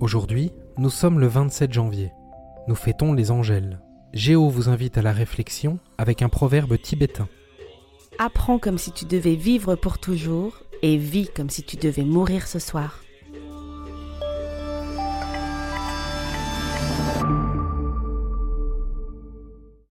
Aujourd'hui, nous sommes le 27 janvier. Nous fêtons les Angèles. Géo vous invite à la réflexion avec un proverbe tibétain. Apprends comme si tu devais vivre pour toujours et vis comme si tu devais mourir ce soir.